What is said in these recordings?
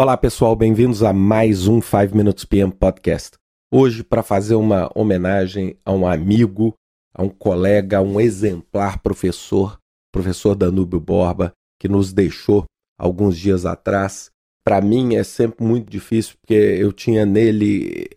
Olá pessoal, bem-vindos a mais um 5 Minutes PM Podcast. Hoje, para fazer uma homenagem a um amigo, a um colega, a um exemplar professor, professor Danúbio Borba, que nos deixou alguns dias atrás. Para mim é sempre muito difícil, porque eu tinha nele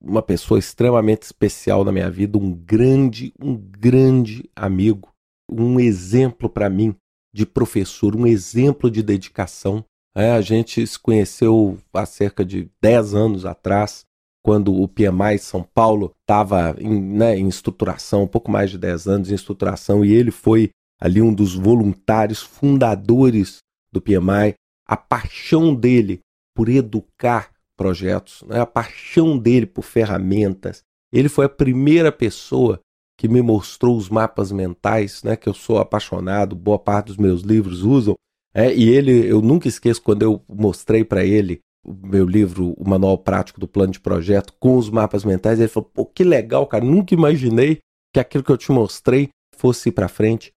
uma pessoa extremamente especial na minha vida, um grande, um grande amigo, um exemplo para mim de professor, um exemplo de dedicação é, a gente se conheceu há cerca de 10 anos atrás, quando o PMI São Paulo estava em, né, em estruturação, um pouco mais de 10 anos em estruturação, e ele foi ali um dos voluntários fundadores do PMI. A paixão dele por educar projetos, né, a paixão dele por ferramentas. Ele foi a primeira pessoa que me mostrou os mapas mentais, né, que eu sou apaixonado, boa parte dos meus livros usam, é, e ele, eu nunca esqueço quando eu mostrei para ele o meu livro, o Manual Prático do Plano de Projeto, com os mapas mentais. Ele falou: pô, que legal, cara, nunca imaginei que aquilo que eu te mostrei fosse para frente.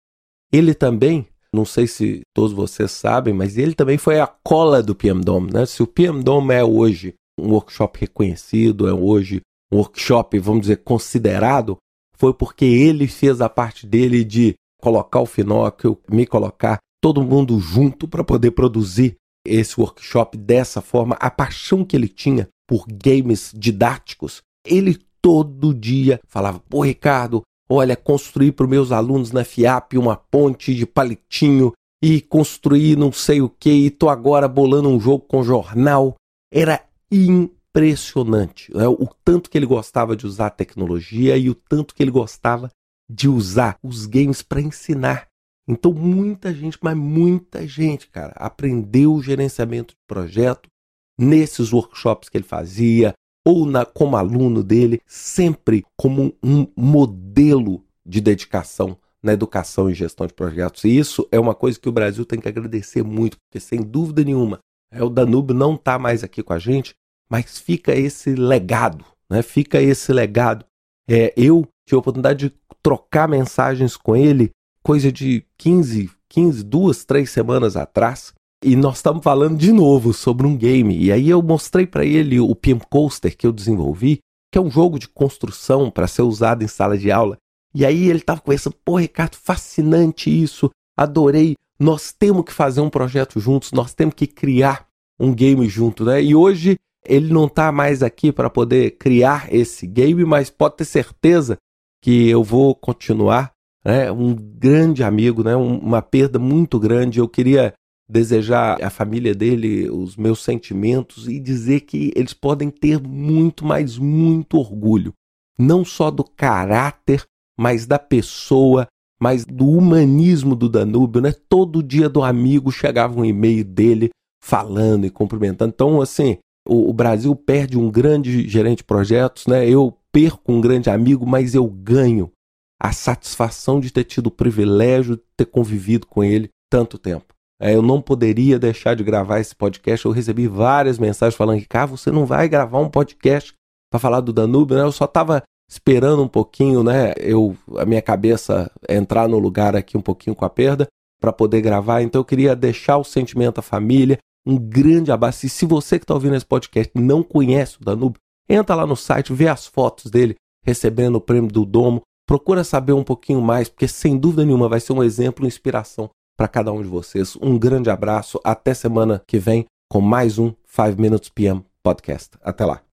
Ele também, não sei se todos vocês sabem, mas ele também foi a cola do PM Dome. Né? Se o PM Dome é hoje um workshop reconhecido, é hoje um workshop, vamos dizer, considerado, foi porque ele fez a parte dele de colocar o Finóquio, me colocar todo mundo junto para poder produzir esse workshop dessa forma, a paixão que ele tinha por games didáticos, ele todo dia falava: "Pô, Ricardo, olha, construir para os meus alunos na FIAP uma ponte de palitinho e construir não sei o que, e tô agora bolando um jogo com jornal". Era impressionante, né? o tanto que ele gostava de usar a tecnologia e o tanto que ele gostava de usar os games para ensinar então, muita gente, mas muita gente, cara, aprendeu o gerenciamento de projeto nesses workshops que ele fazia, ou na, como aluno dele, sempre como um modelo de dedicação na educação e gestão de projetos. E isso é uma coisa que o Brasil tem que agradecer muito, porque sem dúvida nenhuma, é, o Danúbio não está mais aqui com a gente, mas fica esse legado, né? Fica esse legado. É, eu tive a oportunidade de trocar mensagens com ele coisa de 15, 15, duas, três semanas atrás. E nós estamos falando de novo sobre um game. E aí eu mostrei para ele o PM Coaster que eu desenvolvi, que é um jogo de construção para ser usado em sala de aula. E aí ele estava conversando, pô, Ricardo, fascinante isso, adorei. Nós temos que fazer um projeto juntos, nós temos que criar um game junto, né? E hoje ele não está mais aqui para poder criar esse game, mas pode ter certeza que eu vou continuar né? um grande amigo, né? uma perda muito grande. Eu queria desejar à família dele os meus sentimentos e dizer que eles podem ter muito, mas muito orgulho, não só do caráter, mas da pessoa, mas do humanismo do Danúbio, né? Todo dia do amigo chegava um e-mail dele falando e cumprimentando. Então, assim, o, o Brasil perde um grande gerente de projetos, né? Eu perco um grande amigo, mas eu ganho a satisfação de ter tido o privilégio de ter convivido com ele tanto tempo. É, eu não poderia deixar de gravar esse podcast. Eu recebi várias mensagens falando que, ah, você não vai gravar um podcast para falar do Danúbio, né? Eu só estava esperando um pouquinho, né? Eu, a minha cabeça entrar no lugar aqui um pouquinho com a perda para poder gravar. Então eu queria deixar o sentimento à família, um grande abraço. E se você que está ouvindo esse podcast não conhece o Danúbio, entra lá no site, vê as fotos dele recebendo o prêmio do Domo, Procura saber um pouquinho mais, porque sem dúvida nenhuma vai ser um exemplo e inspiração para cada um de vocês. Um grande abraço, até semana que vem com mais um 5 Minutes PM Podcast. Até lá.